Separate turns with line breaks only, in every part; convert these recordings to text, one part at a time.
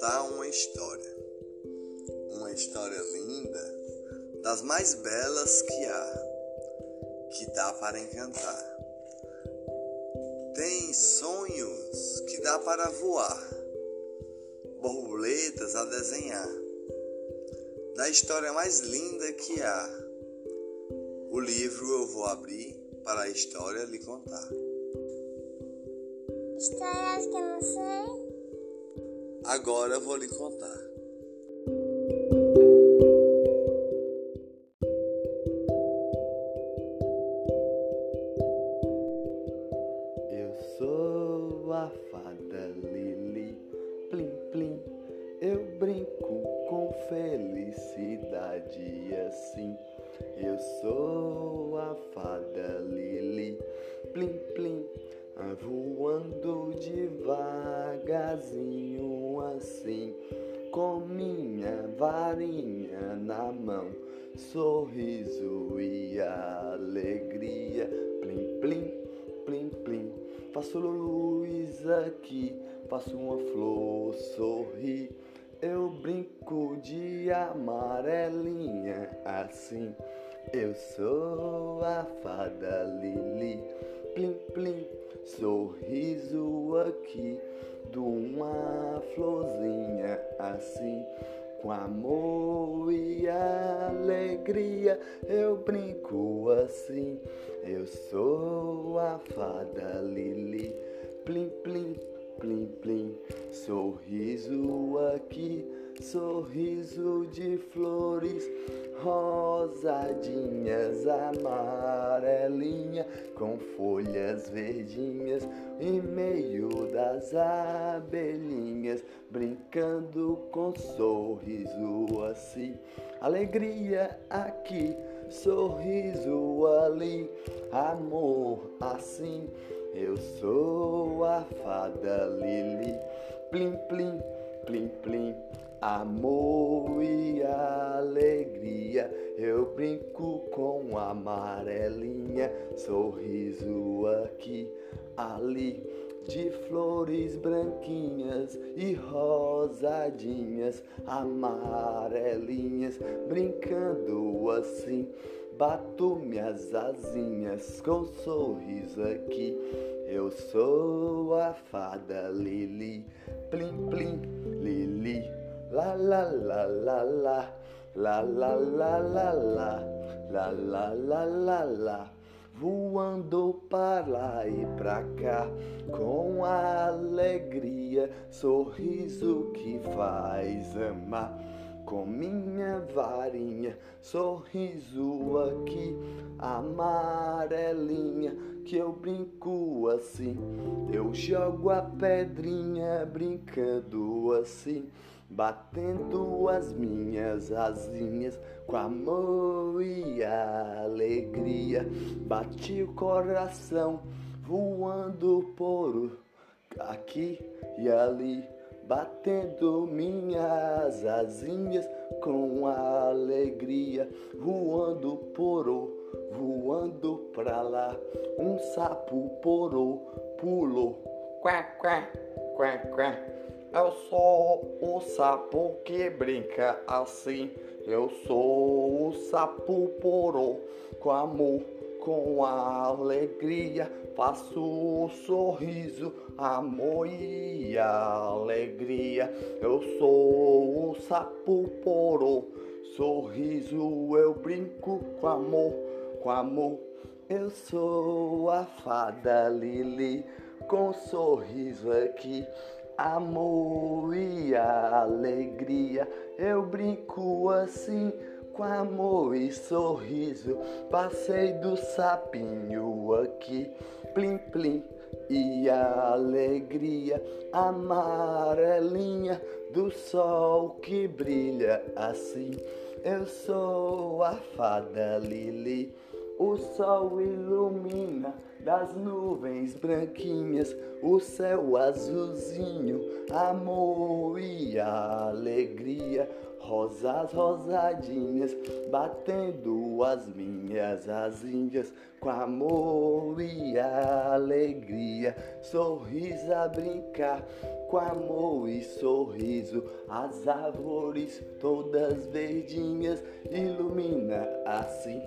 contar uma história. Uma história linda, das mais belas que há, que dá para encantar. Tem sonhos que dá para voar, borboletas a desenhar. Da história mais linda que há, o livro eu vou abrir para a história lhe contar.
Histórias que eu não sei.
Agora eu vou lhe contar. Assim. Eu sou a fada Lili, plim plim sorriso aqui de uma florzinha assim. Com amor e alegria eu brinco assim. Eu sou a fada Lili, plim plim, plim plim. Sorriso aqui, sorriso de flores rosadinhas, amarelinha, com folhas verdinhas, em meio das abelhinhas, brincando com sorriso assim, alegria aqui, sorriso ali, amor assim. Eu sou a fada Lili, plim plim, plim plim amor e alegria. Eu brinco com amarelinha, sorriso aqui, ali, de flores branquinhas e rosadinhas, amarelinhas, brincando assim. Bato minhas asinhas com sorriso aqui. Eu sou a fada Lili, plim plim, Lili. La la la la la la la la la la la la la la la voando para lá e pra cá com alegria, sorriso que faz amar. Com minha varinha, sorriso aqui, amarelinha, que eu brinco assim. Eu jogo a pedrinha brincando assim batendo as minhas asinhas com amor e alegria. Bati o coração voando por aqui e ali, batendo minhas asinhas com alegria, voando por voando pra lá. Um sapo porou, pulou, quá, quá, quá, quá. Eu sou o sapo que brinca assim. Eu sou o sapo porô, com amor, com alegria. Faço o sorriso, amor e alegria. Eu sou o sapo porô, sorriso eu brinco com amor, com amor. Eu sou a fada Lili, com sorriso aqui amor e alegria. Eu brinco assim com amor e sorriso. Passei do sapinho aqui, plim plim e alegria amarelinha do sol que brilha assim. Eu sou a fada Lili. O sol ilumina das nuvens branquinhas, o céu azulzinho, amor e alegria. Rosas rosadinhas, batendo as minhas asinhas, com amor e alegria. Sorriso a brincar, com amor e sorriso. As árvores todas verdinhas ilumina assim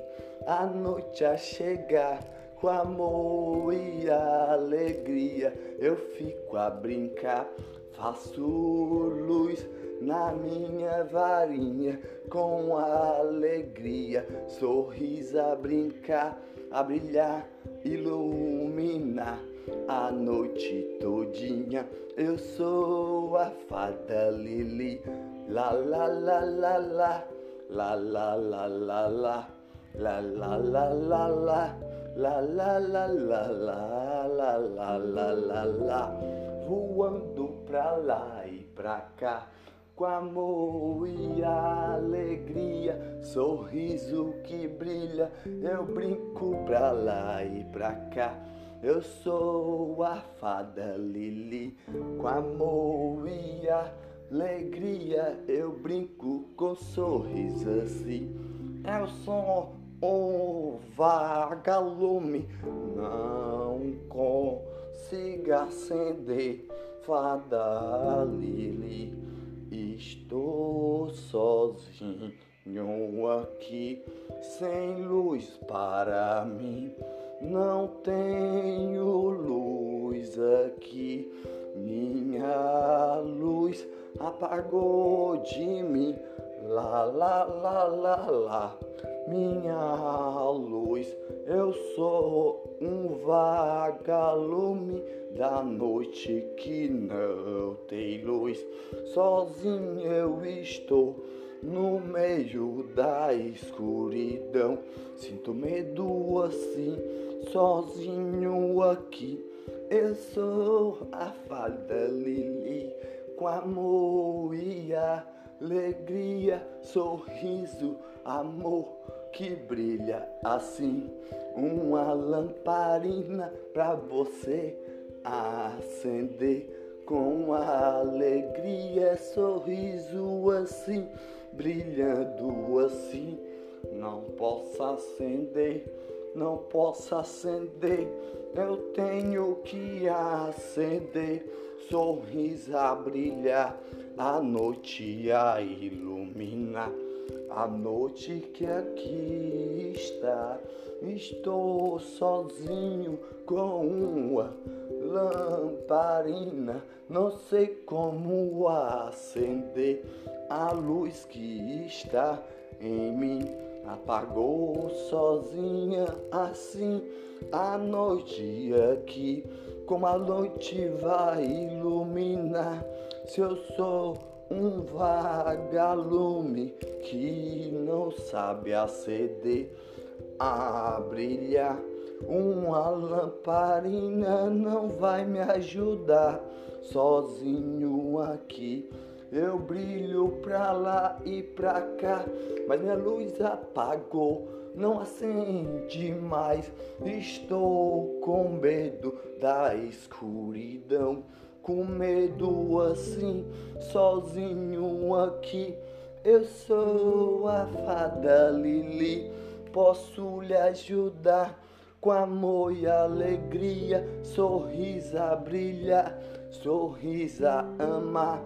a noite a chegar. Com amor e alegria eu fico a brincar, faço luz na minha varinha com alegria, sorriso a brincar, a brilhar, iluminar a noite todinha. Eu sou a fada Lili, la la la la la, la la la la la, la la la la la, la la la la la, la la la la la, voando pra lá e pra cá com amor e alegria, sorriso que brilha, eu brinco pra lá e pra cá. Eu sou a fada Lili, com amor e alegria, eu brinco com sorriso assim. Eu sou um vagalume, não consigo acender, fada Lili. Estou sozinho aqui, sem luz para mim. Não tenho luz aqui, minha luz apagou de mim. Lá, lá, lá, lá, lá, minha luz. Eu sou um vagalume da noite que não tem luz. Sozinho eu estou no meio da escuridão. Sinto medo assim, sozinho aqui. Eu sou a fada Lili, com amor e alegria, sorriso, amor que brilha assim. Uma lamparina pra você acender com alegria, sorriso assim, brilhando assim. Não posso acender, não posso acender, eu tenho que acender. Sorriso a brilhar, a noite a iluminar. A noite que aqui está, estou sozinho com uma lamparina, não sei como acender a luz que está em mim. Apagou sozinha assim a noite aqui, como a noite vai iluminar. Se eu sou um vagalume que não sabe acender a brilhar uma lamparina não vai me ajudar sozinho aqui. Eu brilho pra lá e pra cá, mas minha luz apagou, não acende mais. Estou com medo da escuridão, com medo assim, sozinho aqui. Eu sou a fada Lili, posso lhe ajudar com amor e alegria, sorriso a brilhar, sorriso a amar,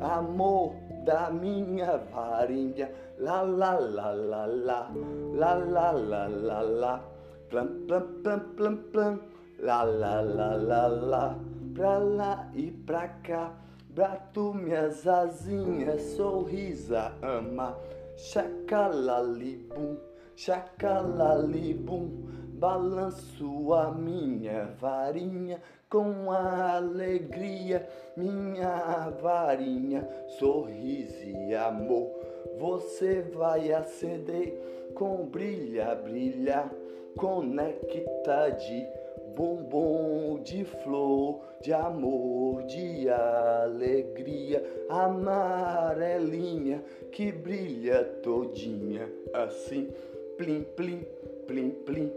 amor da minha varinha, la la la la la, la la la la la, plam plam plam plam plam, la la la la la, pra lá e pra cá, bato minhas asinhas, sorriso a amar, chacalalibum, chacalalibum balanço a minha varinha com alegria, minha varinha, sorriso e amor. Você vai acender com brilha, brilhar, conecta de bombom de flor, de amor, de alegria, amarelinha que brilha todinha assim, plim, plim, plim, plim.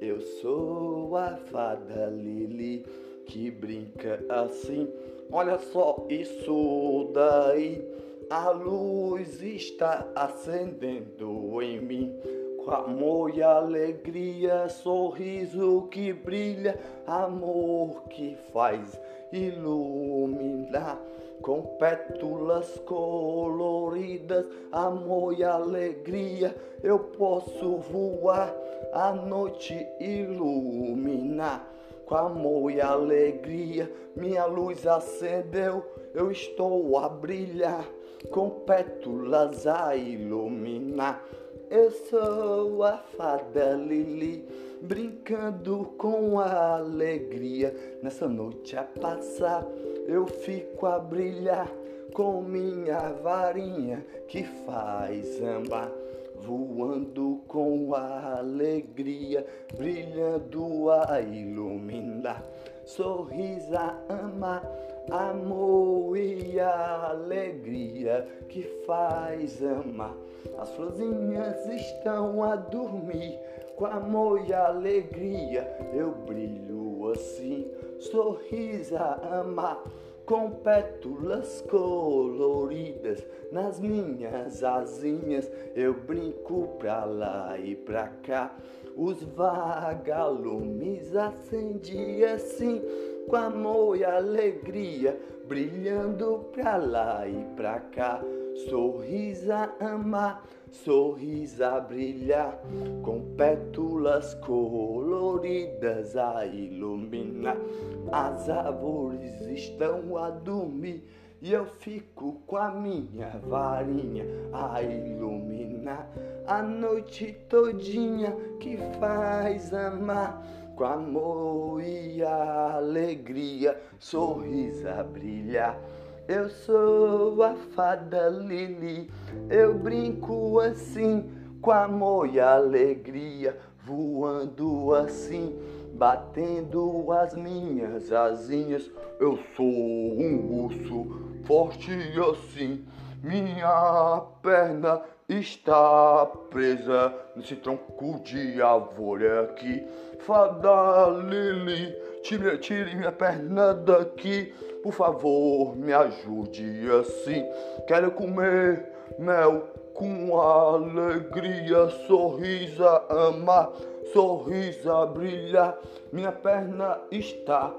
Eu sou a fada Lili que brinca assim. Olha só isso daí. A luz está acendendo em mim com amor e alegria, sorriso que brilha, amor que faz iluminar. Com pétalas coloridas, amor e alegria, eu posso voar, a noite iluminar. Com amor e alegria, minha luz acendeu, eu estou a brilhar, com pétalas a iluminar. Eu sou a fada Lili, brincando com a alegria. Nessa noite a passar, eu fico a brilhar com minha varinha que faz amar. Voando com a alegria, brilhando a iluminar. Sorriso a amar, amor e alegria que faz amar. As florzinhas estão a dormir, com amor e alegria eu brilho assim. Sorriso a amar, com pétalas coloridas nas minhas asinhas eu brinco pra lá e pra cá. Os vagalumes acendem assim, com amor e alegria, brilhando pra lá e pra cá. Sorriso amar, sorriso a brilhar, com pétalas coloridas a iluminar. As árvores estão a dormir e eu fico com a minha varinha a iluminar a noite todinha que faz amar com amor e alegria, sorriso a brilhar. Eu sou a fada Lili, eu brinco assim, com amor e alegria, voando assim, batendo as minhas asinhas. Eu sou um urso forte assim, minha perna está presa nesse tronco de árvore aqui. Fada Lili, tire, tire minha perna daqui. Por favor, me ajude assim. Quero comer mel com alegria, sorriso a amar, sorriso a brilhar. Minha perna está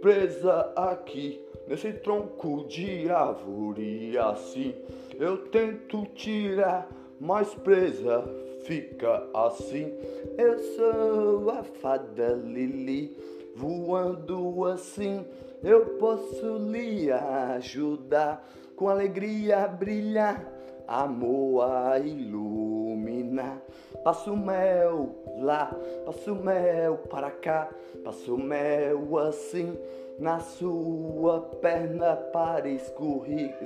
presa aqui, nesse tronco de árvore assim. Eu tento tirar, mas presa fica assim. Eu sou a fada Lili, voando assim eu posso lhe ajudar com alegria a brilhar, amor a iluminar. Passo mel lá, passo mel para cá, passo mel assim na sua perna para escorregar.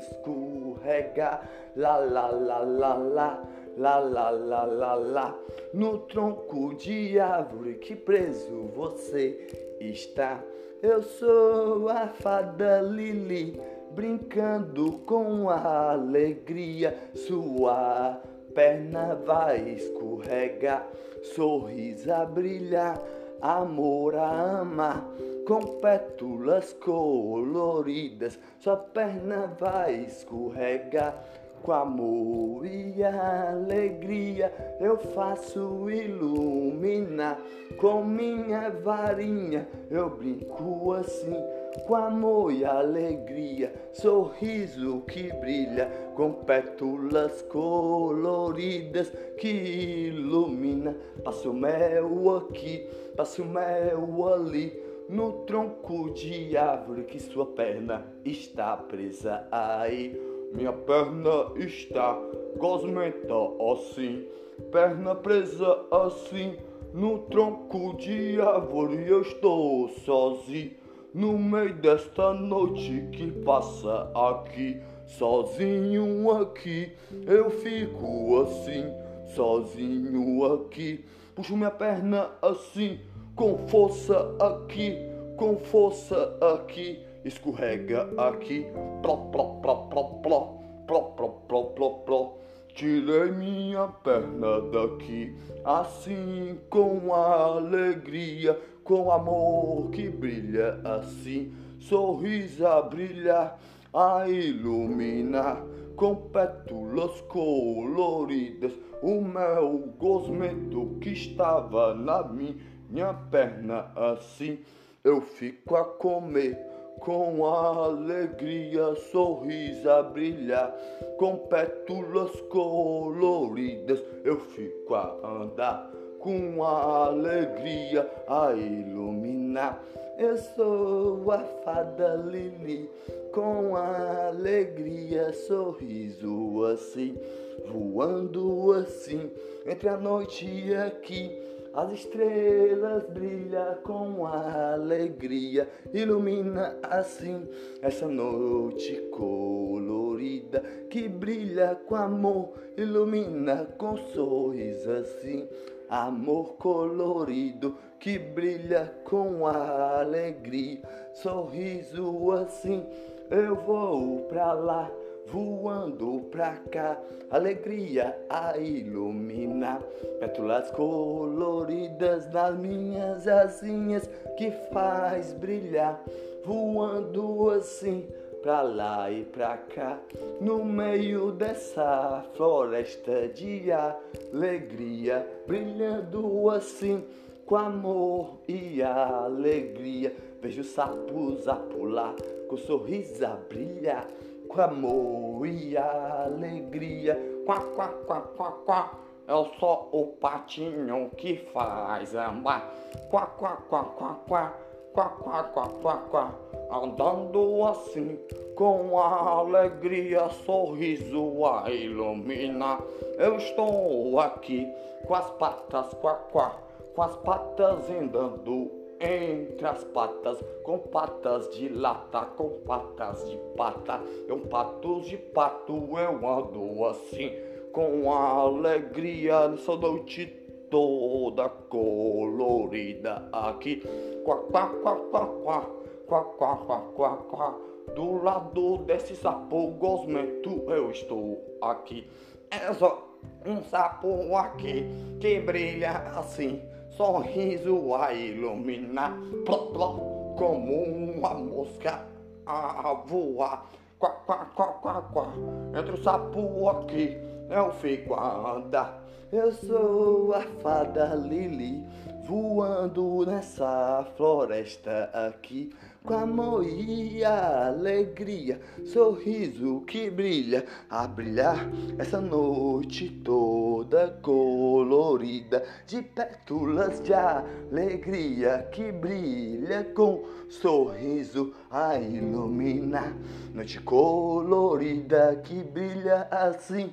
Lá, lá, lá, lá, lá, lá, lá, lá, lá, lá, no tronco de árvore que preso você está. Eu sou a fada Lili, brincando com alegria. Sua perna vai escorregar, sorriso a brilhar, amor a amar. Com pétalas coloridas, sua perna vai escorregar com amor e alegria eu faço iluminar. Com minha varinha eu brinco assim, com amor e alegria, sorriso que brilha, com pétalas coloridas que ilumina. Passo mel aqui, passo mel ali. No tronco de árvore que sua perna está presa aí. Minha perna está gosmenta assim, perna presa assim, no tronco de árvore eu estou sozinho. No meio desta noite que passa aqui, sozinho aqui, eu fico assim, sozinho aqui. Puxo minha perna assim, com força aqui, com força aqui. Escorrega aqui, pló, pló, pló, pló, pló, pló, pló, pló, pló. Tirei minha perna daqui, assim com alegria, com amor que brilha assim, sorriso a brilhar, a iluminar, com pétalas coloridas. O mel gosmento que estava na minha perna assim, eu fico a comer. Com alegria, sorriso a brilhar, com pétalas coloridas, eu fico a andar. Com alegria a iluminar. Eu sou a fada Lili, com alegria, sorriso assim, voando assim, entre a noite e aqui. As estrelas brilham com alegria, ilumina assim essa noite colorida que brilha com amor, ilumina com sorriso assim amor colorido que brilha com alegria, sorriso assim. Eu vou pra lá, voando pra cá, alegria a iluminar, pétalas coloridas nas minhas asinhas que faz brilhar, voando assim pra lá e pra cá, no meio dessa floresta de alegria, brilhando assim com amor e alegria. Vejo sapos a pular, com sorriso a brilhar, amor e alegria. Quá, quá, quá, quá, quá. É só o patinho que faz amar. Quá, quá, quá, quá, quá quá, quá, quá, quá, quá, andando assim, com alegria, sorriso a iluminar. Eu estou aqui com as patas, quá, quá, com as patas andando entre as patas, com patas de lata, com patas de pata, com patos de pato, eu ando assim, com alegria nessa noite toda colorida aqui. Quá, quá, quá, quá, quá, quá, quá, quá, quá, quá. Do lado desse sapo gosmento eu estou aqui. É só um sapo aqui que brilha assim, sorriso a iluminar, plop, plop, como uma mosca a voar. Quá, quá, quá, quá, quá. Entre o sapo aqui eu fico a andar. Eu sou a fada Lili, voando nessa floresta aqui, com amor e alegria, sorriso que brilha, a brilhar essa noite toda colorida, de pétalas de alegria que brilha com sorriso a iluminar, noite colorida que brilha assim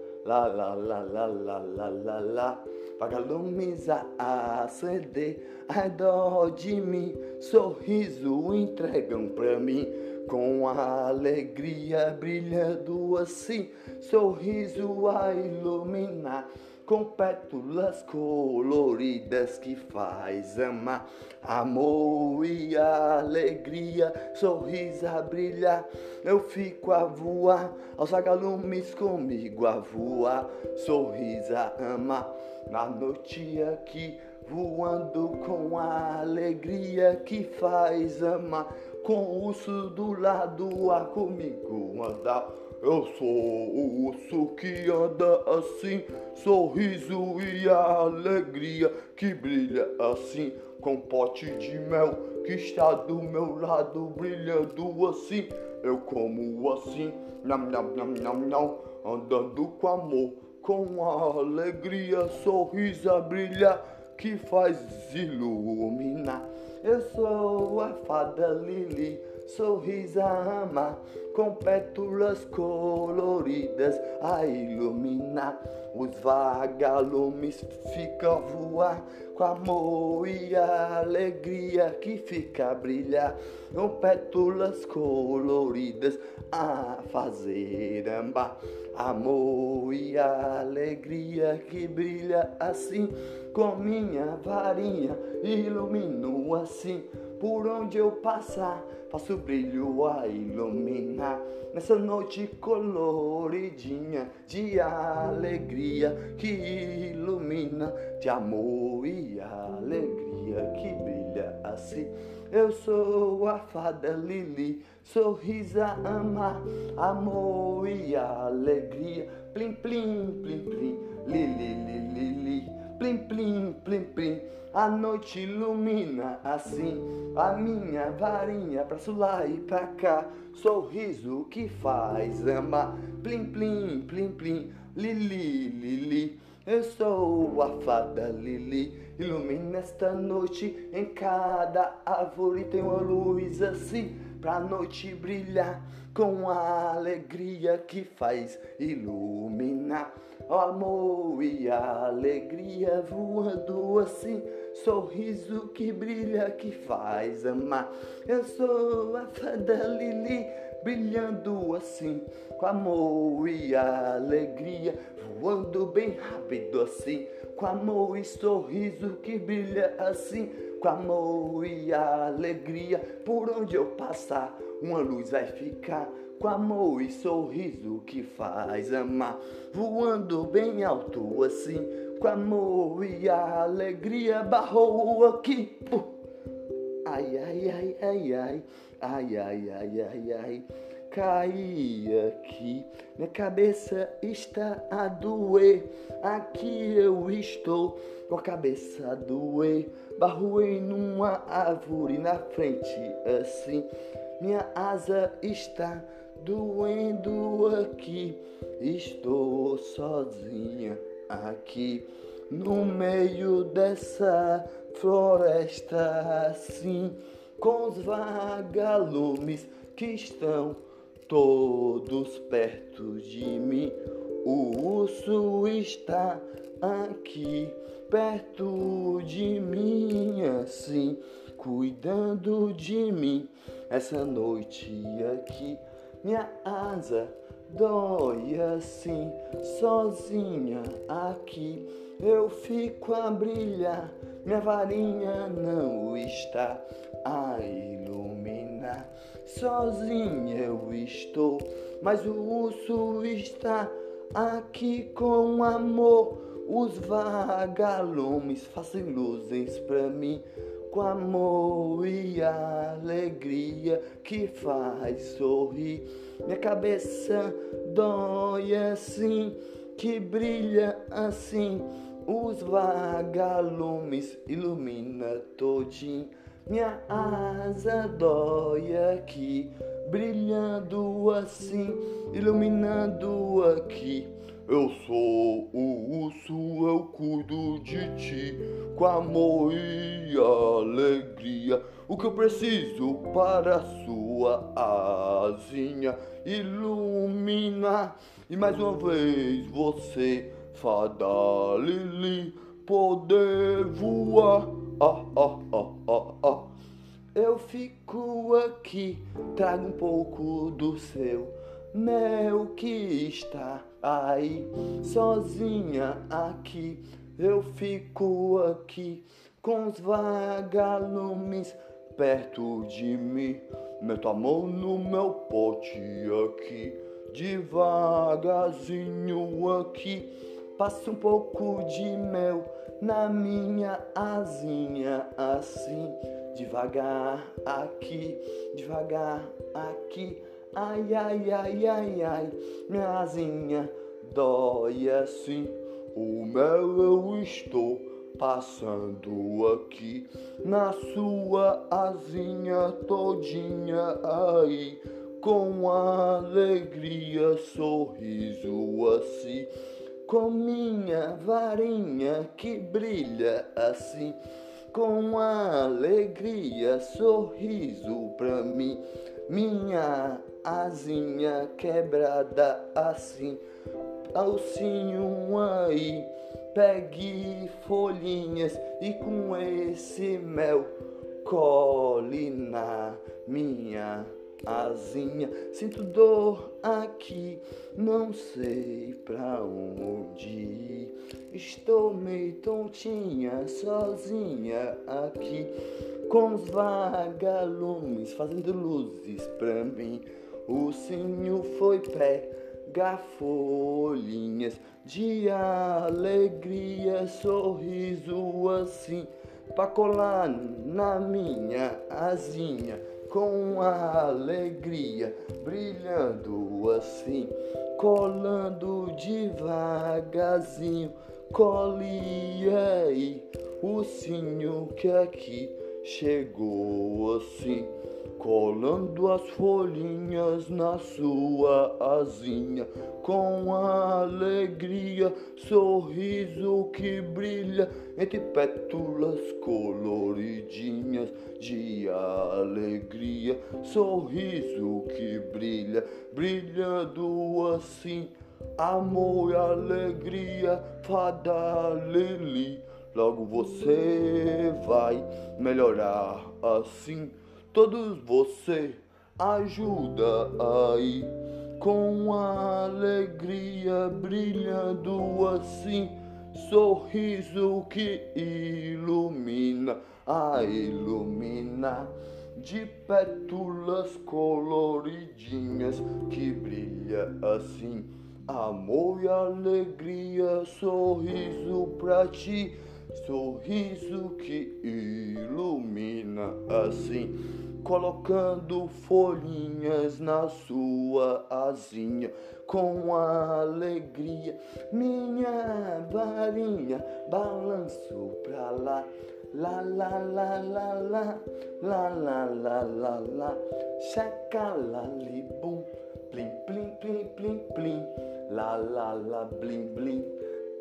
la la lá, lá, lá, lá, lá, lá, lá. Vagalumes a acender redor de mim, sorriso entregam pra mim, com a alegria brilhando assim, sorriso a iluminar com pétalas coloridas que faz amar, amor e alegria, sorriso a brilhar. Eu fico a voar, aos vagalumes comigo a voar, sorriso a amar. Na noite aqui, voando com a alegria que faz amar, com o urso do lado a comigo andar eu sou o urso que anda assim, sorriso e alegria que brilha assim, com pote de mel que está do meu lado brilhando assim. Eu como assim, nham, nham, nham, nham, nham, andando com amor, com alegria, sorriso a brilhar que faz iluminar. Eu sou a fada Lili sorriso a amar, com pétalas coloridas a iluminar. Os vagalumes ficam a voar com amor e alegria que fica a brilhar, com pétalas coloridas a fazer amar. Amor e alegria que brilha assim, com minha varinha ilumino assim por onde eu passar, faço brilho a iluminar. Nessa noite coloridinha de alegria que ilumina, de amor e alegria que brilha assim. Eu sou a fada Lili, sorrisa amar, amor e alegria. Plim, plim, plim, plim, Lili, Lili, Lili. Plim, plim, plim, plim, a noite ilumina assim a minha varinha pra lá e pra cá. Sorriso que faz amar. Plim, plim, plim, plim, lili, lili. Eu sou a fada Lili, ilumina esta noite em cada árvore tem uma luz assim pra noite brilhar com a alegria que faz iluminar. Amor e alegria voando assim, sorriso que brilha que faz amar. Eu sou a fada Lili, brilhando assim, com amor e alegria, voando bem rápido assim, com amor e sorriso que brilha assim com amor e alegria. Por onde eu passar, uma luz vai ficar. Com amor e sorriso que faz amar, voando bem alto assim. Com amor e alegria, barrou aqui. Ai, ai, ai, ai, ai, ai, ai, ai, ai, ai caí aqui, minha cabeça está a doer. Aqui eu estou com a cabeça a doer. Barruei numa árvore na frente assim. Minha asa está doendo aqui. Estou sozinha aqui no meio dessa floresta assim, com os vagalumes que estão todos perto de mim. O urso está aqui perto de mim, assim, cuidando de mim. Essa noite aqui, minha asa dói assim, sozinha aqui. Eu fico a brilhar, minha varinha não está a iluminar. Sozinha eu estou, mas o urso está aqui com amor. Os vagalumes fazem luzes pra mim com amor e alegria que faz sorrir. Minha cabeça dói assim, que brilha assim. Os vagalumes ilumina todinho minha asa dói aqui, brilhando assim, iluminando aqui. Eu sou o urso, eu cuido de ti, com amor e alegria. O que eu preciso para sua asinha iluminar. E mais uma vez você, fada Lili, poder voar. Ah, ah, ah, ah, ah. Eu fico aqui, trago um pouco do seu mel que está aí, sozinha aqui. Eu fico aqui com os vagalumes perto de mim. Meto a mão no meu pote aqui, devagarzinho aqui. Passo um pouco de mel na minha asinha assim, devagar aqui, devagar aqui. Ai, ai, ai, ai, ai, minha asinha dói assim. O mel eu estou passando aqui na sua asinha todinha aí, com alegria, sorriso assim com minha varinha que brilha assim, com alegria, sorriso pra mim. Minha asinha quebrada assim. Alcinho aí, pegue folhinhas e com esse mel cole na minha asinha. Sinto dor aqui, não sei pra onde ir. Estou meio tontinha, sozinha aqui, com os vagalumes fazendo luzes pra mim. O senhor foi pegar folhinhas de alegria, sorriso assim, pra colar na minha asinha com alegria, brilhando assim, colando devagarzinho, cole aí o sinho que aqui chegou assim colando as folhinhas na sua asinha, com alegria, sorriso que brilha entre pétalas coloridinhas de alegria, sorriso que brilha, brilhando assim, amor e alegria, fada Lili. Logo você vai melhorar assim todos você ajuda aí. Com alegria brilhando assim sorriso que ilumina a ilumina. De pétalas coloridinhas que brilha assim. Amor e alegria sorriso pra ti sorriso que ilumina assim, colocando folhinhas na sua asinha com alegria. Minha varinha balanço pra lá. La la la la la la la la la la Chacalalibum Plim plim plim plim plim La la la blim blim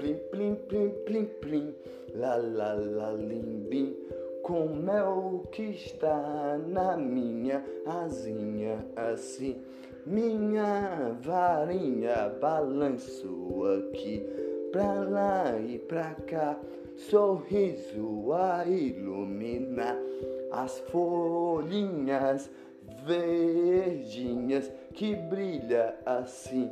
plim, plim, plim, plim, plim, la, la, la, lim, bim, com mel que está na minha asinha assim. Minha varinha balanço aqui, pra lá e pra cá, sorriso a iluminar as folhinhas verdinhas que brilha assim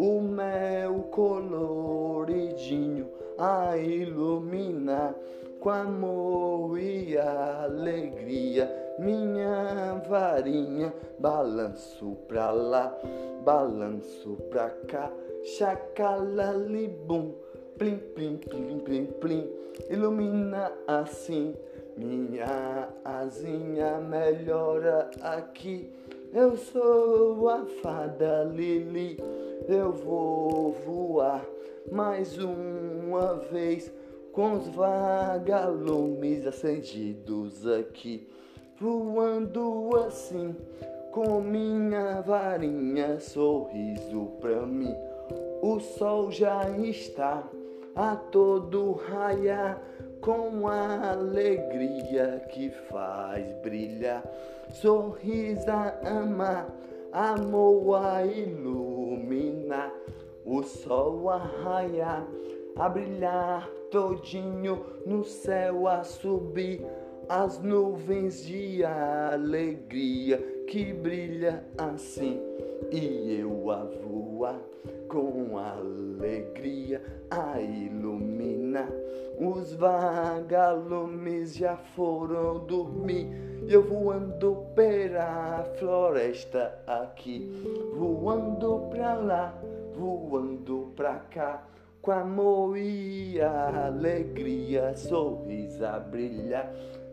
o mel coloridinho a iluminar com amor e alegria. Minha varinha balanço pra lá, balanço pra cá, chacalalibum, plim, plim, plim, plim, plim, ilumina assim. Minha asinha melhora aqui. Eu sou a fada Lili eu vou voar mais uma vez com os vagalumes acendidos aqui, voando assim com minha varinha, sorriso pra mim. O sol já está a todo raiar com a alegria que faz brilhar, sorriso a amar amor a iluminar, o sol a raiar, a brilhar todinho no céu a subir, as nuvens de alegria que brilha assim, e eu a voar com alegria a iluminar. Os vagalumes já foram dormir. Eu voando pela floresta aqui, voando pra lá, voando pra cá, com amor e alegria, sorriso a brilhar.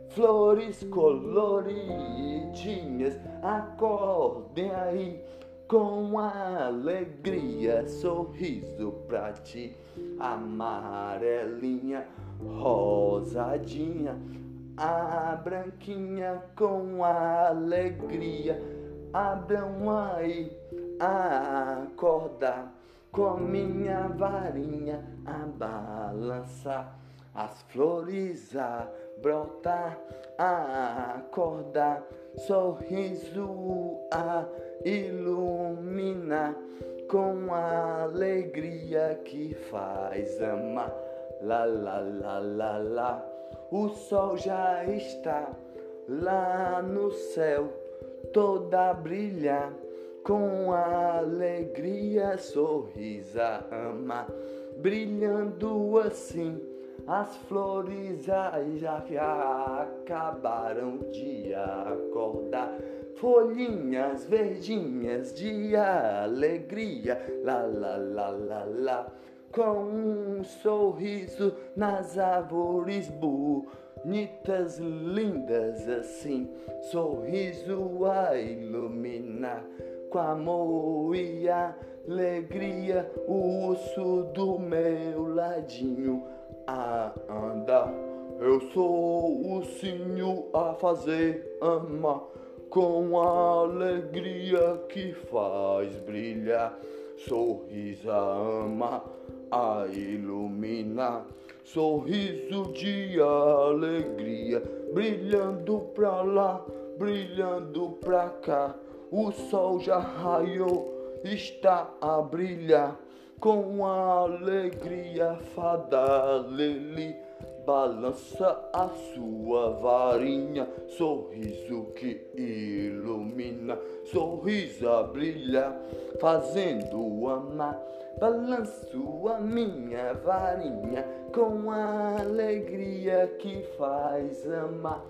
Flores coloridinhas, acordem aí com alegria, sorriso pra ti, amarelinha, rosadinha a branquinha com alegria, abram aí a acordar, com minha varinha a balançar, as flores a brotar, a acordar, sorriso a iluminar com a alegria que faz amar. La la la la la, o sol já está lá no céu, toda a brilhar com a alegria, sorrisa ama, brilhando assim. As flores já, já acabaram de acordar. Folhinhas verdinhas de alegria, lá, lá, lá, lá, lá, com um sorriso nas árvores bonitas, lindas assim, sorriso a iluminar, com amor e alegria, o urso do meu ladinho a andar. Eu sou o ursinho a fazer amar com a alegria que faz brilhar. Sorriso ama a iluminar, sorriso de alegria, brilhando pra lá, brilhando pra cá. O sol já raiou, está a brilhar com alegria fada Lili balança a sua varinha, sorriso que ilumina, sorriso a brilhar, fazendo amar. Balanço a minha varinha com a alegria que faz amar.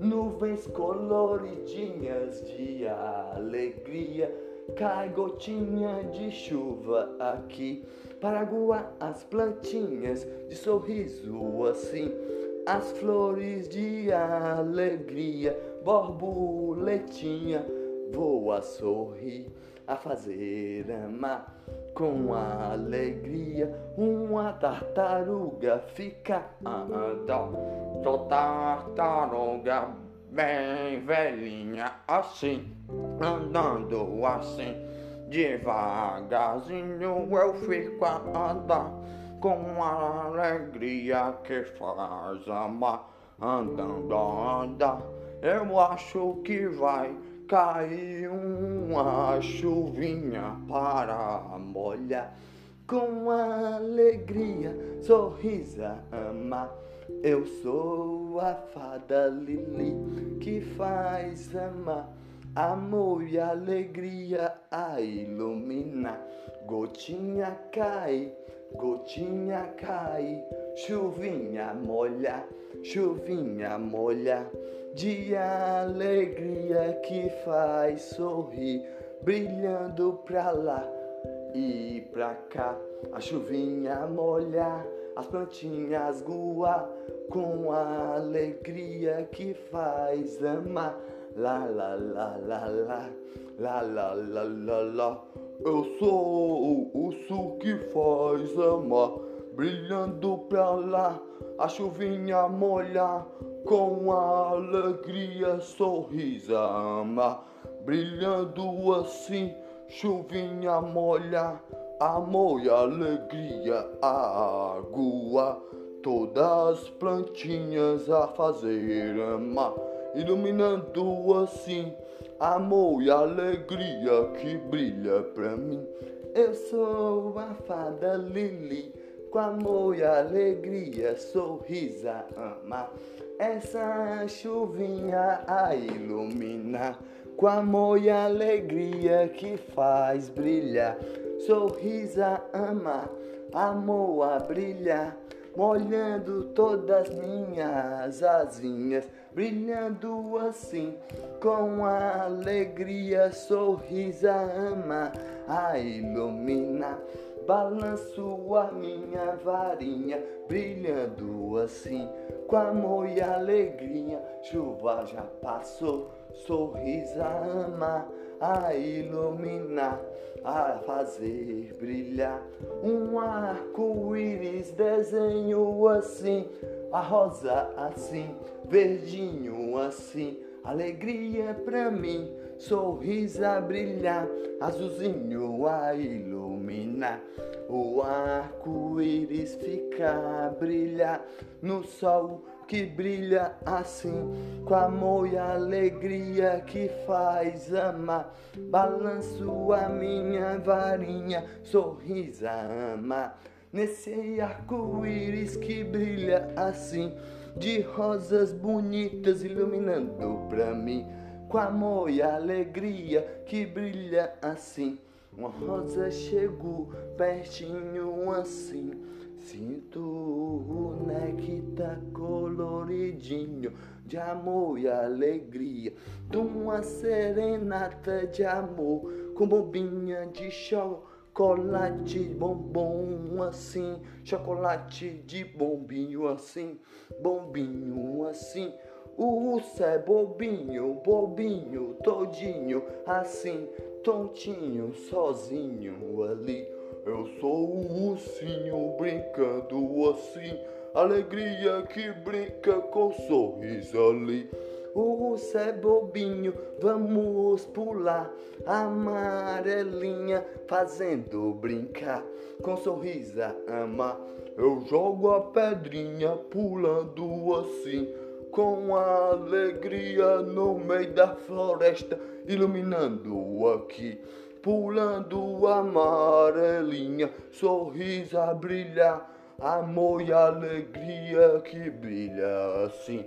Nuvens coloridinhas de alegria, cai gotinha de chuva aqui para aguar as plantinhas de sorriso assim, as flores de alegria, borboletinha voa sorrir a fazer amar com alegria. Uma tartaruga fica andando, só tartaruga bem velhinha assim, andando assim Devagarzinho eu fico a andar com a alegria que faz amar. Andando a andar, eu acho que vai cair uma chuvinha para molhar. Com alegria, sorrisa amar. Eu sou a fada Lili que faz amar amor e alegria a iluminar. Gotinha cai, gotinha cai, chuvinha molha, chuvinha molha, de alegria que faz sorrir, brilhando pra lá e pra cá. A chuvinha molha, as plantinhas goa, com a alegria que faz amar. La la la la la, la la la la la. Eu sou o urso que faz amar, brilhando pra lá, a chuvinha molha, com a alegria sorriso ama, brilhando assim, chuvinha molha, amor e alegria, a água, todas as plantinhas a fazer amar iluminando assim amor e alegria que brilha pra mim. Eu sou a fada Lili, com amor e alegria, sorrisa ama. Essa chuvinha a iluminar, com amor e alegria que faz brilhar. Sorrisa ama, amor a brilhar molhando todas minhas asinhas, brilhando assim, com a alegria, sorrisa ama a iluminar. Balanço a minha varinha, brilhando assim, com amor e alegria. Chuva já passou, sorrisa ama a iluminar, a fazer brilhar um arco-íris, desenho assim, a rosa assim, verdinho assim, alegria pra mim, sorriso a brilhar, azulzinho a iluminar. O arco-íris fica a brilhar no sol que brilha assim, com amor e alegria que faz amar. Balanço a minha varinha, sorriso ama. Nesse arco-íris que brilha assim, de rosas bonitas iluminando pra mim, com amor e alegria que brilha assim. Uma rosa chegou pertinho assim Sinto o néctar coloridinho de amor e alegria, de uma serenata de amor, com bombinha de chocolate, bombom assim, chocolate de bombinho assim, bombinho assim. O urso é bobinho, bobinho, todinho, assim, tontinho, sozinho ali. Eu sou o ursinho brincando assim, alegria que brinca com sorriso ali. O urso é bobinho, vamos pular, amarelinha fazendo brincar, com sorriso ama. Eu jogo a pedrinha pulando assim, com alegria no meio da floresta, iluminando aqui pulando amarelinha, sorriso a brilhar, amor e alegria que brilha assim,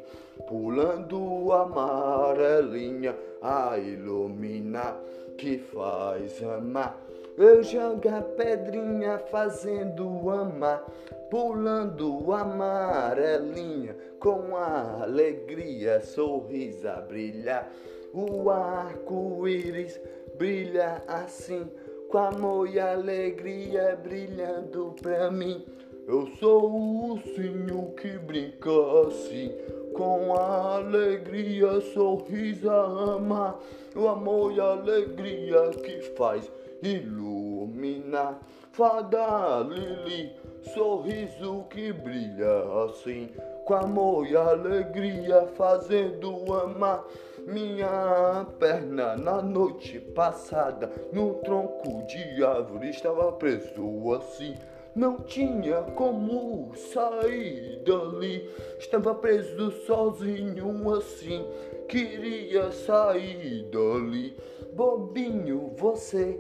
pulando amarelinha, a iluminar que faz amar. Eu jogo a pedrinha fazendo amar, pulando amarelinha, com alegria, sorriso a brilhar, o arco-íris brilha assim, com amor e alegria brilhando pra mim. Eu sou o ursinho que brinca assim, com a alegria, sorriso ama, o amor e alegria que faz iluminar. Fada Lili, sorriso que brilha assim, com amor e alegria fazendo amar. Minha perna na noite passada no tronco de árvore estava preso assim. Não tinha como sair dali. Estava preso sozinho assim. Queria sair dali. Bobinho, você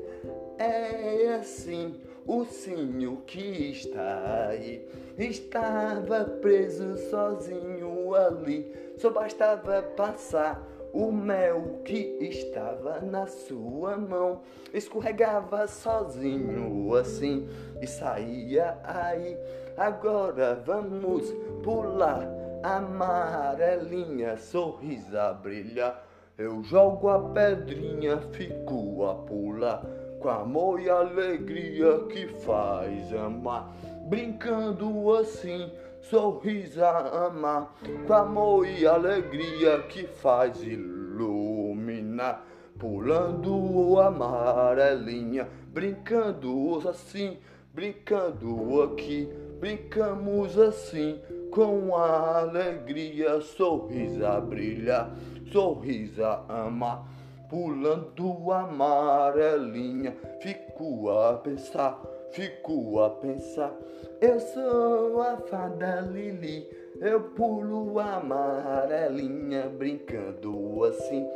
é assim. O sinho que está aí estava preso sozinho ali. Só bastava passar o mel que estava na sua mão escorregava sozinho assim e saía aí. Agora vamos pular, amarelinha, sorriso a brilhar. Eu jogo a pedrinha, fico a pular, com amor e alegria que faz amar, brincando assim sorriso a amar, com amor e alegria que faz iluminar, pulando amarelinha, brincando assim, brincando aqui, brincamos assim, com alegria, sorriso a brilhar, sorriso a amar, pulando amarelinha, fico a pensar fico a pensar. Eu sou a fada Lili, eu pulo amarelinha, brincando assim.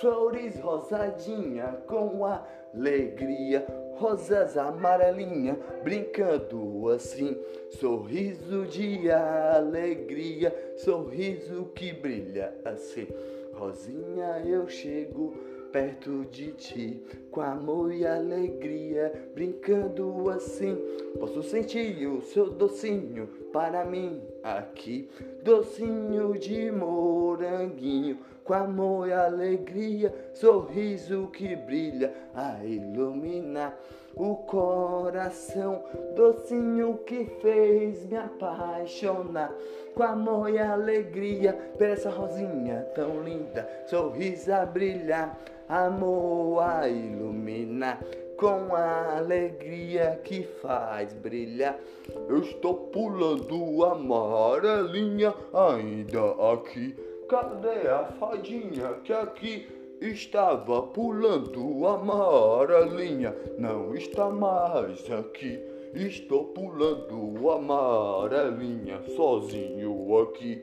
Flores rosadinha com alegria, rosas amarelinha, brincando assim. Sorriso de alegria, sorriso que brilha assim. Rosinha, eu chego perto de ti, com amor e alegria, brincando assim. Posso sentir o seu docinho para mim aqui, docinho de moranguinho, com amor e alegria, sorriso que brilha a iluminar o coração, docinho que fez me apaixonar, com amor e alegria, por essa rosinha tão linda, sorriso a brilhar amor a iluminar com a alegria que faz brilhar. Eu estou pulando a amarelinha ainda aqui. Cadê a fadinha que aqui estava pulando a amarelinha? Não está mais aqui. Estou pulando a amarelinha sozinho aqui.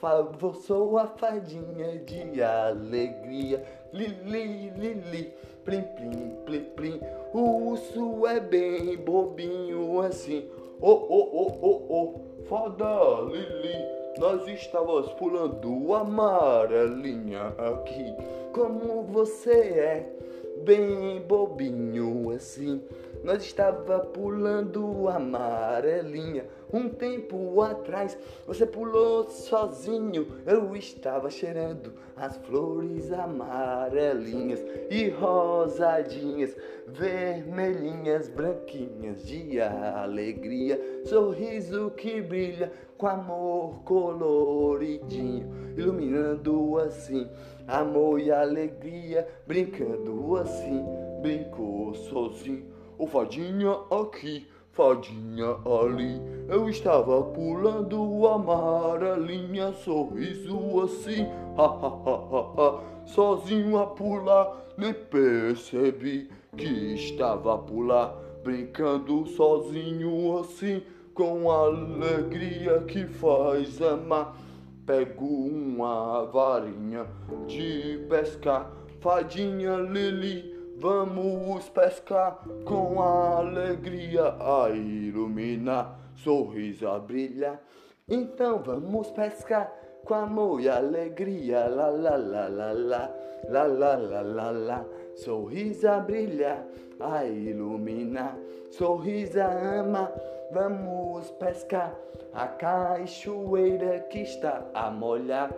favor, sou a fadinha de alegria. Lili, lili, plim, plim, plim, plim. O urso é bem bobinho assim. Oh, oh, oh, oh, oh, fada Lili, nós estávamos pulando a amarelinha aqui. Como você é bem bobinho assim. Nós estava pulando amarelinha um tempo atrás. Você pulou sozinho, eu estava cheirando as flores amarelinhas e rosadinhas, vermelhinhas, branquinhas de alegria, sorriso que brilha com amor coloridinho, iluminando assim amor e alegria, brincando assim, brincou sozinho o fadinha aqui, fadinha ali. Eu estava pulando a amarelinha, sorriso assim, ha ha ha ha. Sozinho a pular, nem percebi que estava a pular, brincando sozinho assim, com alegria que faz amar. Pego uma varinha de pescar, fadinha Lili Vamos pescar com alegria a iluminar, sorriso a brilhar. Então vamos pescar com amor e alegria, la la la la la, la la la la la. Sorriso a brilhar, a iluminar, sorriso a. Vamos pescar a cachoeira que está a molhar,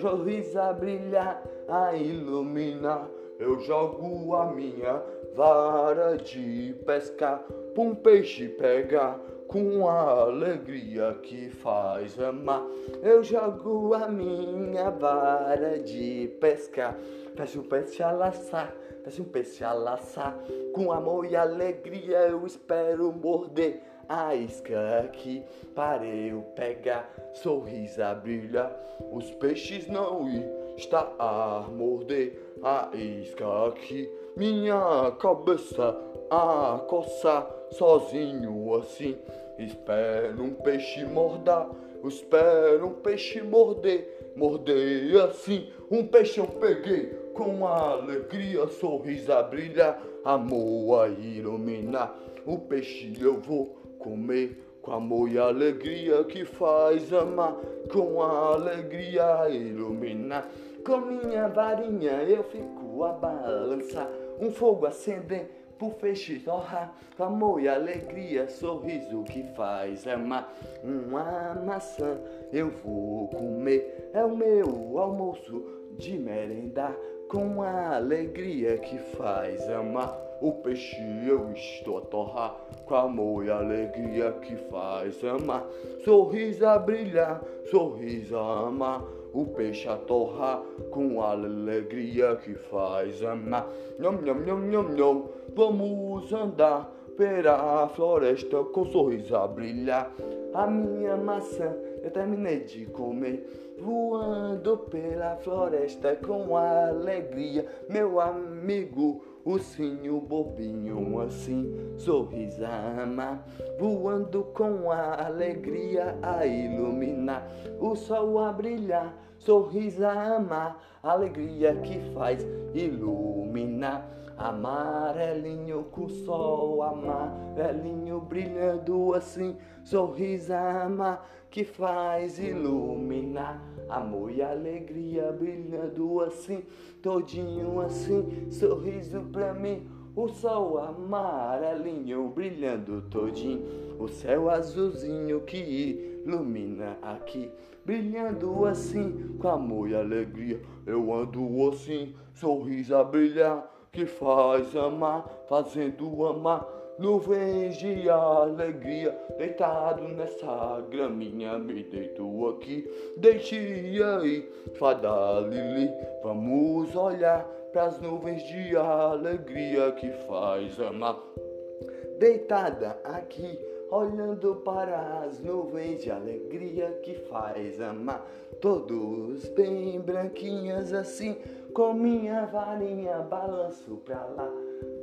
sorriso a brilhar, a iluminar eu jogo a minha vara de pescar, pra um peixe pegar com a alegria que faz amar. Eu jogo a minha vara de pescar, peço um peixe a laçar, peço um peixe a laçar, com amor e alegria eu espero morder. A isca que para eu pegar, sorriso a os peixes não está a morder a aqui, minha cabeça a coçar sozinho assim. Espero um peixe mordar, espero um peixe morder, morder assim. Um peixe eu peguei com alegria, sorriso a brilhar, amor a iluminar. O peixe eu vou comer com amor e alegria que faz amar, com a alegria iluminar. Com minha varinha eu fico a balançar, um fogo acender por feixe torrar, amor e alegria, sorriso que faz amar. Uma maçã eu vou comer, é o meu almoço de merendar, com a alegria que faz amar. O peixe eu estou a torrar, com amor e alegria que faz amar. Sorriso a brilhar, sorriso a amar o peixe a torrar com a alegria que faz amar. Nham, nham, nham, nham, nham. Vamos andar pela floresta com sorriso a brilhar. A minha maçã eu terminei de comer, voando pela floresta com alegria, meu amigo ursinho bobinho assim, sorriso a amar, voando com a alegria a iluminar, o sol a brilhar, sorriso a amar, alegria que faz iluminar. Amarelinho com sol, amarelinho brilhando assim, sorriso amar que faz iluminar. Amor e alegria brilhando assim, todinho assim, sorriso pra mim. O sol amarelinho brilhando todinho, o céu azulzinho que ilumina aqui, brilhando assim, com amor e alegria. Eu ando assim, sorriso a brilhar, que faz amar, fazendo amar nuvens de alegria, deitado nessa graminha, me deito aqui, deixe aí, fada Lili, vamos olhar pras nuvens de alegria que faz amar. Deitada aqui, olhando para as nuvens de alegria que faz amar, todos bem branquinhas assim, com minha varinha balanço pra lá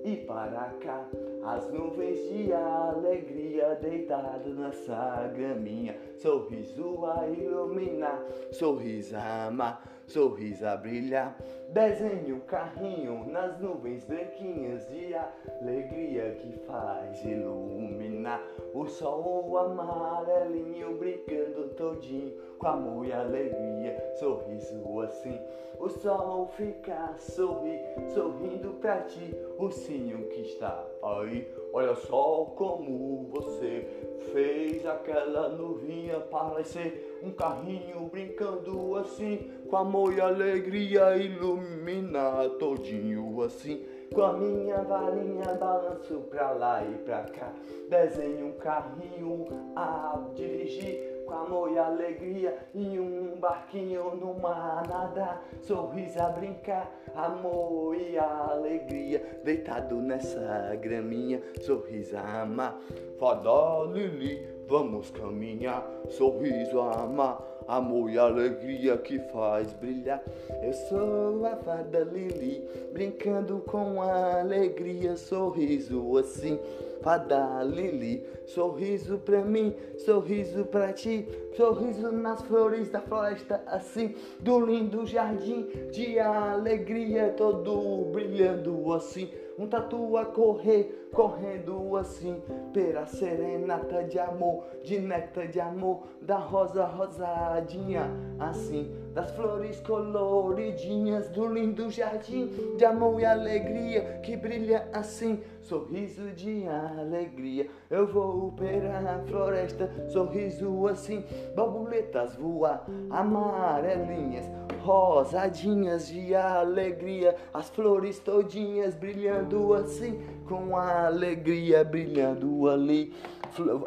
e para cá. As nuvens de alegria deitado nessa graminha, sorriso a iluminar, sorriso a amar, sorriso a brilhar. Desenho um carrinho nas nuvens branquinhas de alegria que faz iluminar o sol amarelinho brincando todinho com amor e alegria, sorriso assim. O sol fica sorri, sorrindo pra ti, o sinho que está aí. Olha só como você fez aquela nuvinha parecer um carrinho brincando assim, com amor e alegria ilumina todinho assim. Com a minha varinha balanço pra lá e pra cá, desenho um carrinho a dirigir com amor e alegria em um barquinho no mar nadar, sorriso a brincar, amor e alegria, deitado nessa graminha, sorriso a amar, fada Lili, vamos caminhar, sorriso a amar, amor e alegria que faz brilhar. Eu sou a fada Lili, brincando com alegria, sorriso assim fada Lili. Sorriso pra mim, sorriso pra ti, sorriso nas flores da floresta, assim, do lindo jardim de alegria, todo brilhando assim. Um tatu a correr, correndo assim, pela serenata de amor, de néctar de amor, da rosa rosadinha, assim, das flores coloridinhas do lindo jardim de amor e alegria que brilha assim, sorriso de alegria. Eu vou pela floresta, sorriso assim, borboletas voar, amarelinhas, rosadinhas de alegria, as flores todinhas brilhando assim, com alegria brilhando ali,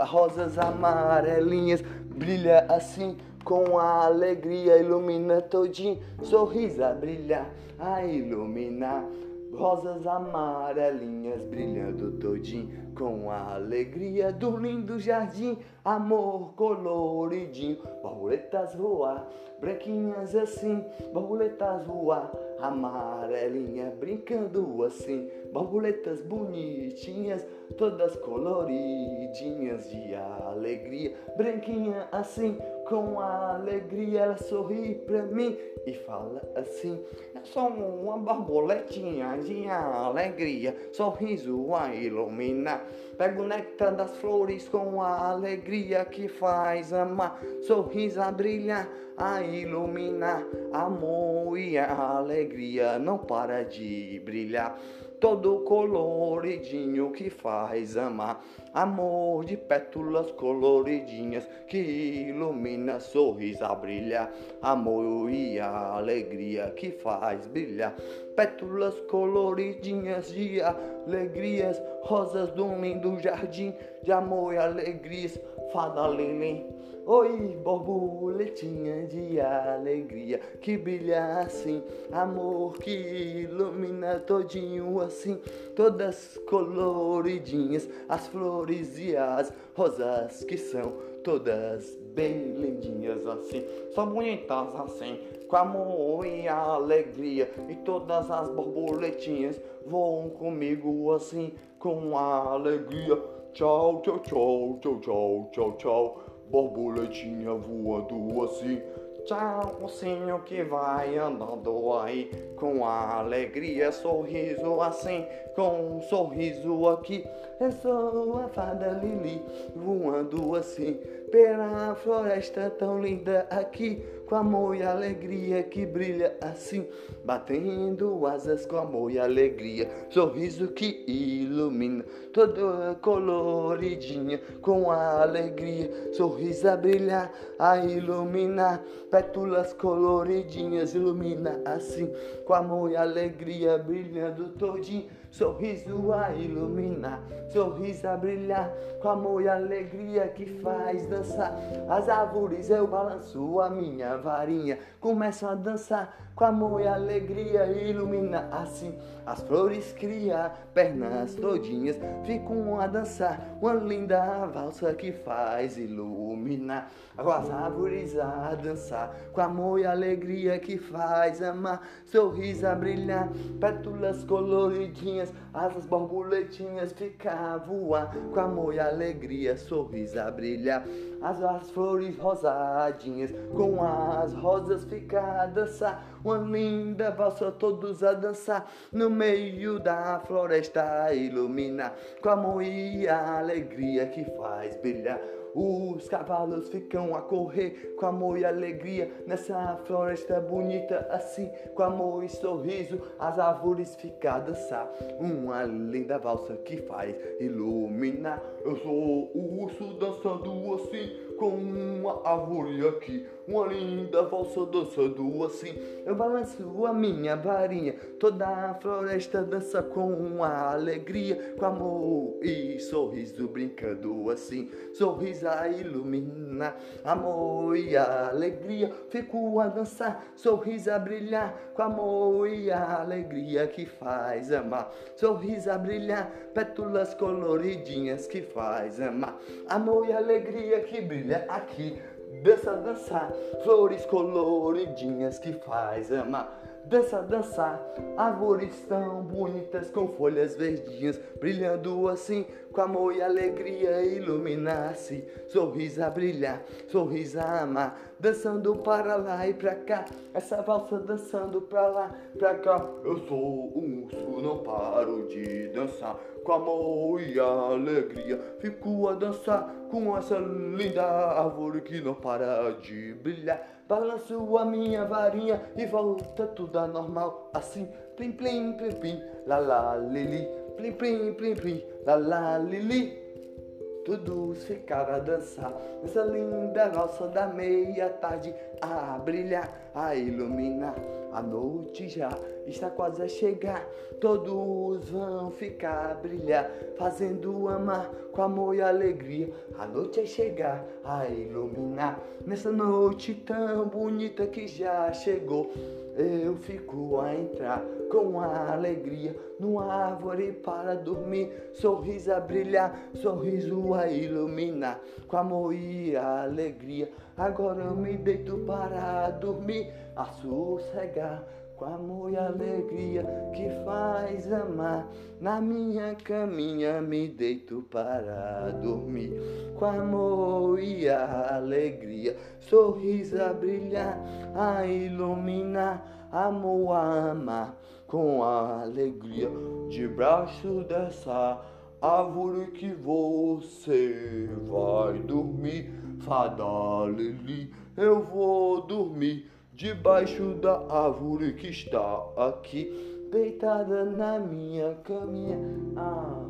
rosas amarelinhas brilha assim com a alegria ilumina todinho, sorriso a brilhar, a iluminar. Rosas amarelinhas brilhando todinho, com a alegria do lindo jardim, amor coloridinho, borboletas voar, branquinhas assim, borboletas voar, amarelinha brincando assim, borboletas bonitinhas, todas coloridinhas de alegria, branquinha assim, com alegria ela sorri pra mim e fala assim: Eu sou uma borboletinha de alegria, sorriso a iluminar. Pego o néctar das flores com a alegria que faz amar, sorriso a brilhar, a iluminar. Amor e a alegria não para de brilhar todo coloridinho que faz amar. Amor de pétalas coloridinhas que ilumina, sorriso a brilhar. Amor e alegria que faz brilhar. Pétalas coloridinhas de alegrias, rosas do lindo jardim de amor e alegrias. Fada Lili Oi, borboletinha de alegria que brilha assim, amor que ilumina todinho assim, todas coloridinhas, as flores e as rosas que são todas bem lindinhas assim, são bonitas assim, com amor e alegria, e todas as borboletinhas voam comigo assim, com alegria. Tchau, tchau, tchau, tchau, tchau, tchau, tchau borboletinha voando assim. Tchau, mocinho que vai andando aí com alegria, sorriso assim, com um sorriso aqui. Eu sou a fada Lili voando assim pela floresta tão linda aqui com amor e alegria que brilha assim, batendo asas com amor e alegria, sorriso que ilumina, toda coloridinha com a alegria, sorriso a brilhar, a iluminar, pétalas coloridinhas ilumina assim, com amor e alegria brilhando todinho sorriso a iluminar, sorriso a brilhar, com amor e alegria que faz dançar. As árvores eu balanço a minha varinha, começam a dançar, com amor e alegria ilumina assim. As flores cria pernas todinhas, ficam a dançar, uma linda valsa que faz iluminar. As árvores a dançar, com amor e alegria que faz amar, sorriso a brilhar, pétalas coloridinhas rosadinhas, asas borboletinhas ficar a voar, com amor e alegria, sorriso a brilhar. As, as flores rosadinhas, com as rosas ficar a dançar, uma linda valsa todos a dançar, no meio da floresta iluminar, com amor e alegria que faz brilhar. Os cavalos ficam a correr com amor e alegria nessa floresta bonita assim, com amor e sorriso, as árvores ficam a dançar. Uma linda valsa que faz iluminar. Eu sou o urso dançando assim com uma árvore aqui, uma linda valsa dançando assim. Eu balanço a minha varinha, toda a floresta dança com alegria, com amor e sorriso brincando assim. Sorriso a iluminar, amor e alegria. Fico a dançar, sorriso a brilhar, com amor e alegria que faz amar. Sorriso a brilhar, pétalas coloridinhas que faz amar. Amor e alegria que brilha aqui, dança, dançar, flores coloridinhas que faz amar. Dança, dançar, árvores tão bonitas com folhas verdinhas, brilhando assim, com amor e alegria iluminar-se. Sorriso a brilhar, sorriso a amar, dançando para lá e pra cá, essa valsa dançando pra lá, pra cá. Eu sou um urso, não paro de dançar, com amor e alegria, fico a dançar com essa linda árvore que não para de brilhar. Balanço a minha varinha e volta tudo a normal. Assim, plim, plim, plim, plim, la la lili, plim, plim, plim, plim, la la lili. Todos ficaram a dançar nessa linda valsa da meia-tarde a brilhar, a iluminar. A noite já está quase a chegar. Todos vão ficar a brilhar, fazendo amar com amor e alegria. A noite é chegar a iluminar. Nessa noite tão bonita que já chegou, eu fico a entrar com a alegria numa árvore para dormir. Sorriso a brilhar, sorriso a iluminar com amor e alegria. Agora eu me deito para dormir, a sossegar com amor e alegria que faz amar. Na minha caminha me deito para dormir, com amor e alegria, sorriso a brilhar, a iluminar, amor a amar, com a alegria debaixo dessa árvore que você vai dormir. Fada Lili, eu vou dormir debaixo da árvore que está aqui, deitada na minha caminha. Ah,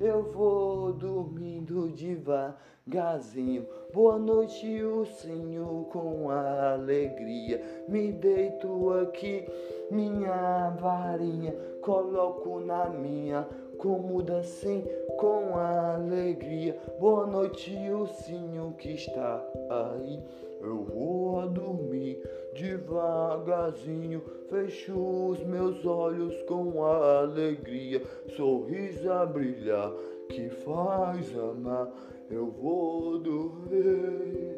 eu vou dormindo devagarzinho. Boa noite, ursinho, com alegria. Me deito aqui, minha varinha, coloco na minha cômoda assim, com alegria. Boa noite, ursinho que está aí. Eu vou a dormir devagarzinho, fecho os meus olhos com alegria, sorriso a brilhar que faz amar. Eu vou dormir,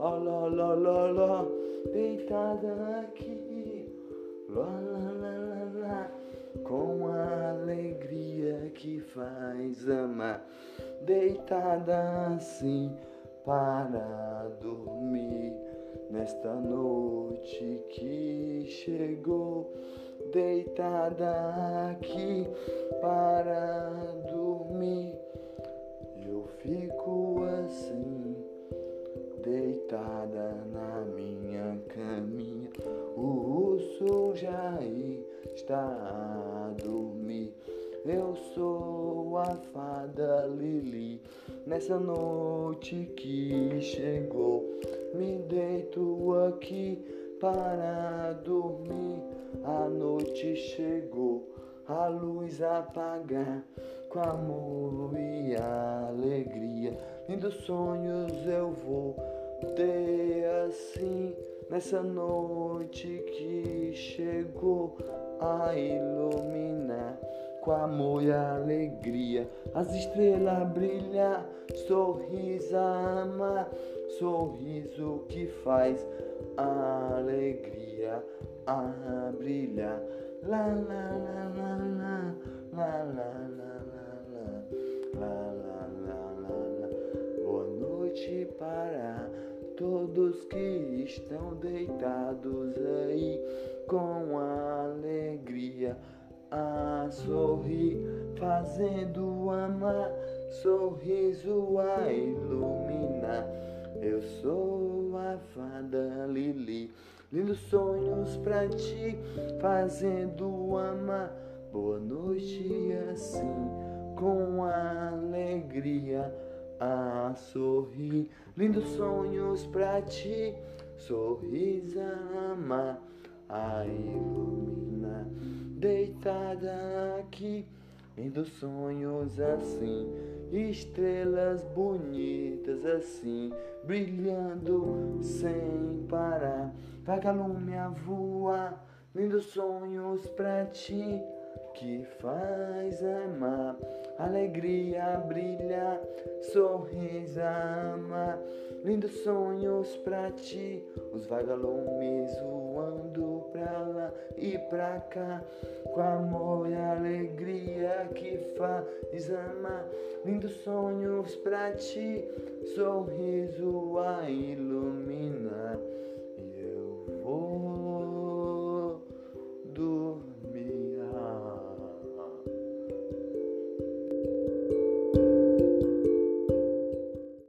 ah, lá, lá, lá, lá, deitada aqui, lá, lá, lá, lá, com alegria que faz amar, deitada assim para dormir nesta noite que chegou, deitada aqui para dormir. Eu fico assim, deitada na minha caminha. O urso já está a dormir. Eu sou a fada Lili. Nessa noite que chegou, me deito aqui para dormir. A noite chegou, a luz apagar, com amor e alegria. Lindos sonhos eu vou ter assim. Nessa noite que chegou a iluminar com amor e alegria. As estrelas brilham, sorriso ama, sorriso que faz a alegria a brilhar. Lá, lá, lá, lá, lá. lá, lá, lá, lá, lá, lá, lá, lá, lá. Boa noite para todos que estão deitados aí com alegria a sorrir, fazendo amar, sorriso a iluminar. Eu sou a fada Lili, lindos sonhos pra ti, fazendo amar. Boa noite assim, com alegria a sorrir, lindos sonhos pra ti, sorriso a amar, a iluminar deitada aqui, vendo sonhos assim, estrelas bonitas assim, brilhando sem parar. Vagalume a voar, lindos sonhos pra ti, que faz amar, alegria brilhar, sorriso amar, lindos sonhos pra ti, os vagalumes voando pra lá e pra cá, com amor e alegria que faz amar. Lindos sonhos pra ti, sorriso a iluminar.